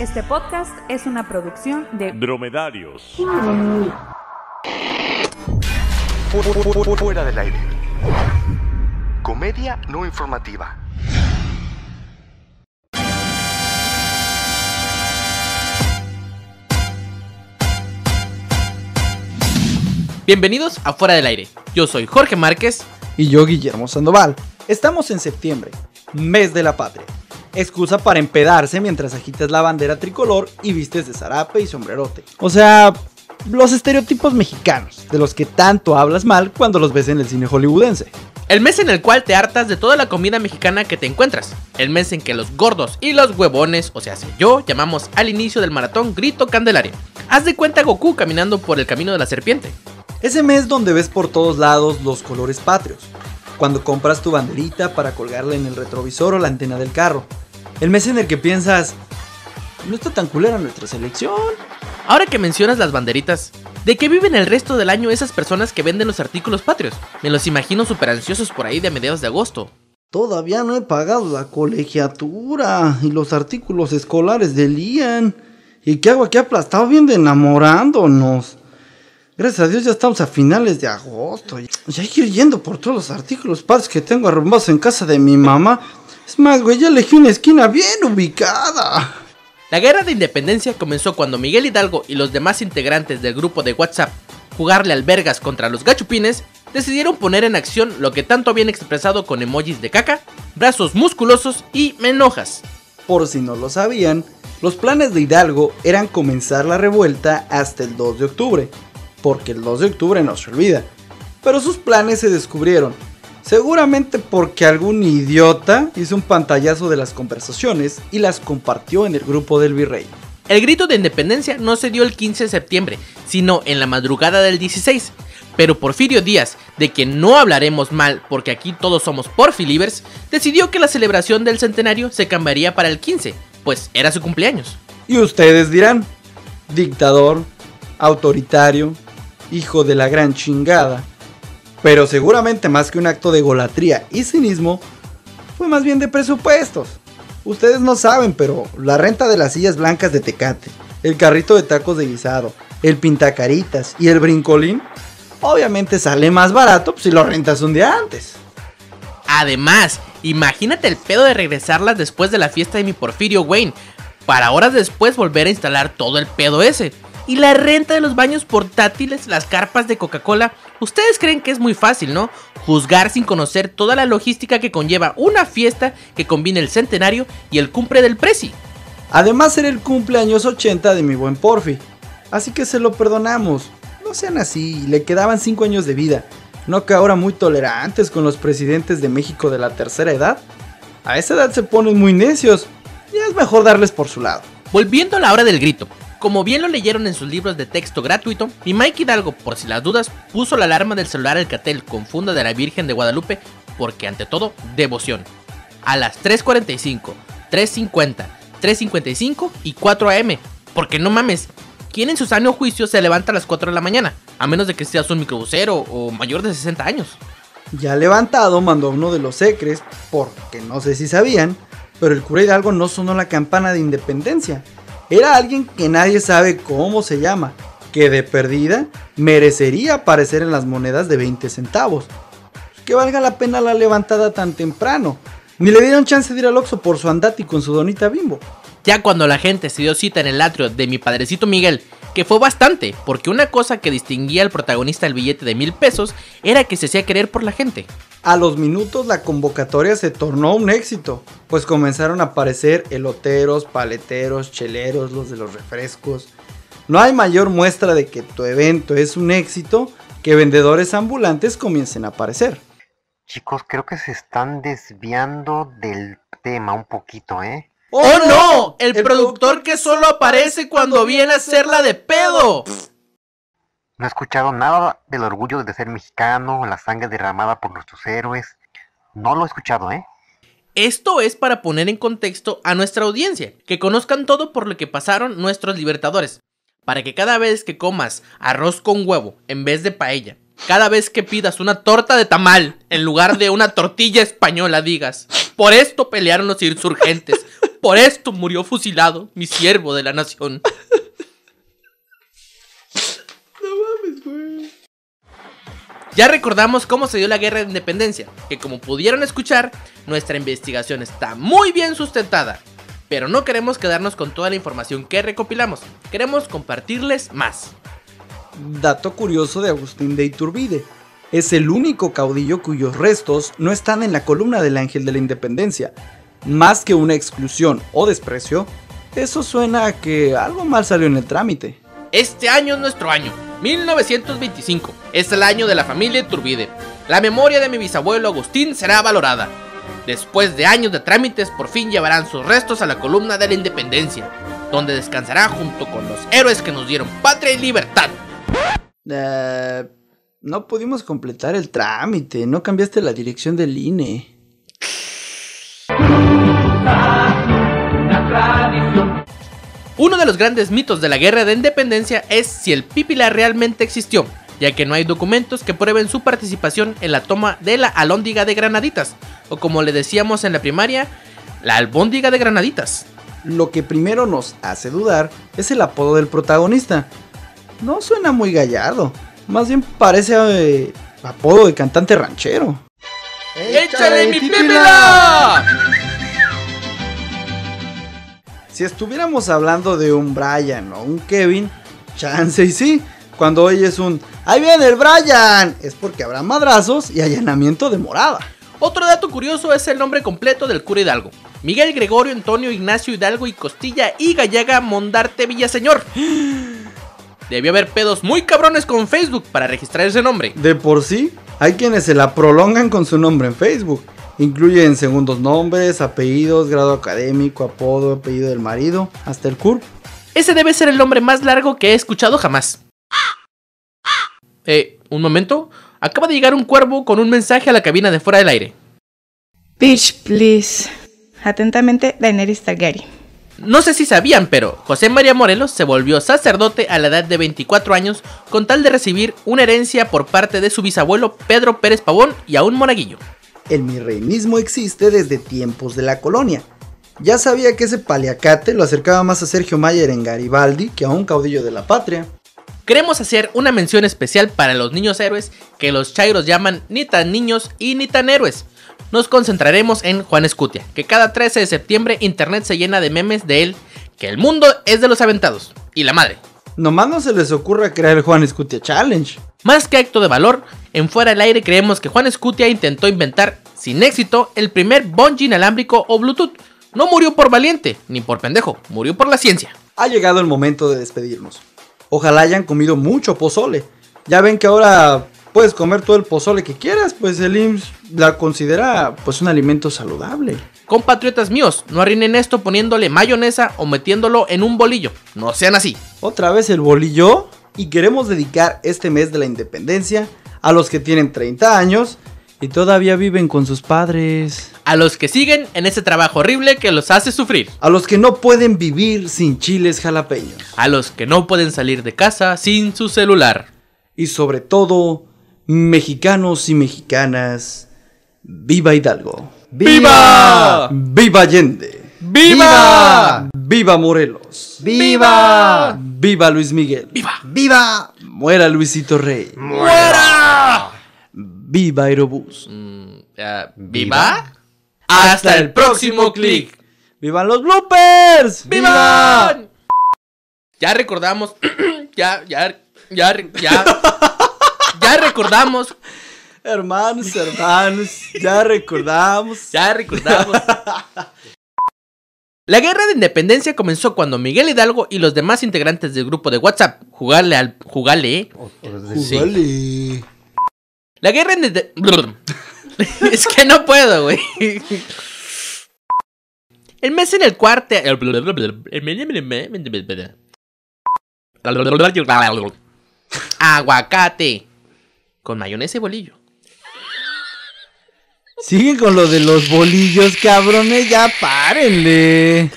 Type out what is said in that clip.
Este podcast es una producción de Dromedarios. Fuera del aire. Comedia no informativa. Bienvenidos a Fuera del Aire. Yo soy Jorge Márquez. y yo Guillermo Sandoval. Estamos en septiembre, mes de la patria. Excusa para empedarse mientras agitas la bandera tricolor y vistes de zarape y sombrerote. O sea, los estereotipos mexicanos, de los que tanto hablas mal cuando los ves en el cine hollywoodense. El mes en el cual te hartas de toda la comida mexicana que te encuentras. El mes en que los gordos y los huevones, o sea, yo, llamamos al inicio del maratón Grito Candelaria. Haz de cuenta Goku caminando por el camino de la serpiente. Ese mes donde ves por todos lados los colores patrios. Cuando compras tu banderita para colgarla en el retrovisor o la antena del carro. El mes en el que piensas, no está tan culera nuestra selección. Ahora que mencionas las banderitas, ¿de qué viven el resto del año esas personas que venden los artículos patrios? Me los imagino súper ansiosos por ahí de mediados de agosto. Todavía no he pagado la colegiatura y los artículos escolares de Lian. ¿Y qué hago aquí aplastado bien de enamorándonos? Gracias a Dios ya estamos a finales de agosto. Ya hay que ir yendo por todos los artículos padres que tengo arrumbados en casa de mi mamá. Es más, güey, ya elegí una esquina bien ubicada. La guerra de independencia comenzó cuando Miguel Hidalgo y los demás integrantes del grupo de WhatsApp jugarle albergas contra los gachupines decidieron poner en acción lo que tanto habían expresado con emojis de caca, brazos musculosos y me enojas. Por si no lo sabían, los planes de Hidalgo eran comenzar la revuelta hasta el 2 de octubre, porque el 2 de octubre no se olvida. Pero sus planes se descubrieron, seguramente porque algún idiota hizo un pantallazo de las conversaciones y las compartió en el grupo del virrey. El grito de independencia no se dio el 15 de septiembre, sino en la madrugada del 16. Pero Porfirio Díaz, de quien no hablaremos mal porque aquí todos somos porfilivers, decidió que la celebración del centenario se cambiaría para el 15, pues era su cumpleaños. Y ustedes dirán, dictador, autoritario, hijo de la gran chingada. Pero seguramente más que un acto de golatría y cinismo, fue más bien de presupuestos. Ustedes no saben, pero la renta de las sillas blancas de Tecate, el carrito de tacos de guisado, el pintacaritas y el brincolín, obviamente sale más barato pues, si lo rentas un día antes. Además, imagínate el pedo de regresarlas después de la fiesta de mi Porfirio Wayne, para horas después volver a instalar todo el pedo ese. Y la renta de los baños portátiles, las carpas de Coca-Cola, ustedes creen que es muy fácil, ¿no? Juzgar sin conocer toda la logística que conlleva una fiesta que combine el centenario y el cumple del Prezi. Además era el cumpleaños 80 de mi buen Porfi, así que se lo perdonamos. No sean así, le quedaban 5 años de vida. No que ahora muy tolerantes con los presidentes de México de la tercera edad. A esa edad se ponen muy necios y es mejor darles por su lado. Volviendo a la hora del grito, como bien lo leyeron en sus libros de texto gratuito, mi Mike Hidalgo, por si las dudas, puso la alarma del celular Alcatel con funda de la Virgen de Guadalupe, porque ante todo, devoción. A las 3.45, 3.50, 3.55 y 4 am. Porque no mames, ¿quién en su sano juicio se levanta a las 4 de la mañana? A menos de que seas un microbusero o mayor de 60 años. Ya levantado mandó uno de los secres, porque no sé si sabían, pero el cura Hidalgo no sonó la campana de independencia. Era alguien que nadie sabe cómo se llama, que de perdida merecería aparecer en las monedas de 20 centavos. Que valga la pena la levantada tan temprano. Ni le dieron chance de ir al Oxxo por su andati con su donita bimbo. Ya cuando la gente se dio cita en el atrio de mi padrecito Miguel, que fue bastante, porque una cosa que distinguía al protagonista del billete de mil pesos era que se hacía querer por la gente. A los minutos la convocatoria se tornó un éxito, pues comenzaron a aparecer eloteros, paleteros, cheleros, los de los refrescos. No hay mayor muestra de que tu evento es un éxito que vendedores ambulantes comiencen a aparecer. Chicos, creo que se están desviando del tema un poquito, ¿eh? ¡Oh, no! El, productor que solo aparece cuando viene a hacerla de pedo. No he escuchado nada del orgullo de ser mexicano, la sangre derramada por nuestros héroes. No lo he escuchado, ¿eh? Esto es para poner en contexto a nuestra audiencia, que conozcan todo por lo que pasaron nuestros libertadores, para que cada vez que comas arroz con huevo en vez de paella, cada vez que pidas una torta de tamal en lugar de una tortilla española digas, por esto pelearon los insurgentes, Por esto murió fusilado mi siervo de la nación. Ya recordamos cómo se dio la guerra de independencia, que como pudieron escuchar, nuestra investigación está muy bien sustentada. Pero no queremos quedarnos con toda la información que recopilamos, queremos compartirles más. Dato curioso de Agustín de Iturbide. Es el único caudillo cuyos restos no están en la columna del Ángel de la Independencia. Más que una exclusión o desprecio, eso suena a que algo mal salió en el trámite. Este año es nuestro año, 1925. Es el año de la familia Iturbide. La memoria de mi bisabuelo Agustín será valorada. Después de años de trámites, por fin llevarán sus restos a la columna de la Independencia, donde descansará junto con los héroes que nos dieron patria y libertad. Eh, no pudimos completar el trámite, no cambiaste la dirección del INE. Uno de los grandes mitos de la guerra de independencia es si el Pípila realmente existió, ya que no hay documentos que prueben su participación en la toma de la alóndiga de Granaditas, o como le decíamos en la primaria, la albóndiga de Granaditas. Lo que primero nos hace dudar es el apodo del protagonista. No suena muy gallardo, más bien parece eh, apodo de cantante ranchero. ¡Échale mi Pípila! Si estuviéramos hablando de un Brian o un Kevin, chance y sí. Cuando oyes un ¡Ahí viene el Brian! Es porque habrá madrazos y allanamiento de morada. Otro dato curioso es el nombre completo del cura Hidalgo. Miguel Gregorio Antonio Ignacio Hidalgo y Costilla y Gallaga Mondarte Villaseñor. Debió haber pedos muy cabrones con Facebook para registrar ese nombre. De por sí, hay quienes se la prolongan con su nombre en Facebook. Incluyen segundos nombres, apellidos, grado académico, apodo, apellido del marido, hasta el CURP. Ese debe ser el nombre más largo que he escuchado jamás. Eh, un momento. Acaba de llegar un cuervo con un mensaje a la cabina de fuera del aire. Bitch, please. Atentamente, Daenerys Targaryen. No sé si sabían, pero José María Morelos se volvió sacerdote a la edad de 24 años con tal de recibir una herencia por parte de su bisabuelo Pedro Pérez Pavón y a un monaguillo. El mirreinismo existe desde tiempos de la colonia. Ya sabía que ese paliacate lo acercaba más a Sergio Mayer en Garibaldi que a un caudillo de la patria. Queremos hacer una mención especial para los niños héroes que los chairos llaman ni tan niños y ni tan héroes. Nos concentraremos en Juan Escutia, que cada 13 de septiembre internet se llena de memes de él, que el mundo es de los aventados, y la madre. Nomás no se les ocurra crear el Juan Escutia Challenge. Más que acto de valor, en Fuera del Aire creemos que Juan Escutia intentó inventar, sin éxito, el primer bungee inalámbrico o Bluetooth. No murió por valiente, ni por pendejo, murió por la ciencia. Ha llegado el momento de despedirnos. Ojalá hayan comido mucho pozole. Ya ven que ahora puedes comer todo el pozole que quieras, pues el IMSS la considera pues un alimento saludable. Compatriotas míos, no arruinen esto poniéndole mayonesa o metiéndolo en un bolillo. No sean así. Otra vez el bolillo y queremos dedicar este mes de la independencia a los que tienen 30 años y todavía viven con sus padres. A los que siguen en ese trabajo horrible que los hace sufrir. A los que no pueden vivir sin chiles jalapeños. A los que no pueden salir de casa sin su celular. Y sobre todo, mexicanos y mexicanas, viva Hidalgo. ¡Viva! ¡Viva Allende! ¡Viva! ¡Viva Morelos! ¡Viva! ¡Viva Luis Miguel! ¡Viva! ¡Viva! ¡Muera Luisito Rey! ¡Muera! ¡Viva Aerobús! Mm, ¿Viva? Hasta el próximo clic. ¡Vivan los bloopers! ¡Viva! Ya recordamos. ya, ya, ya, ya. ya recordamos. Hermanos, hermanos, ya recordamos. Ya recordamos. La guerra de independencia comenzó cuando Miguel Hidalgo y los demás integrantes del grupo de WhatsApp jugarle al jugarle ¿eh? Sí. La guerra de es que no puedo, güey. El mes en el cuarto aguacate con mayonesa y bolillo. Sigue con lo de los bolillos, cabrones, ya párenle.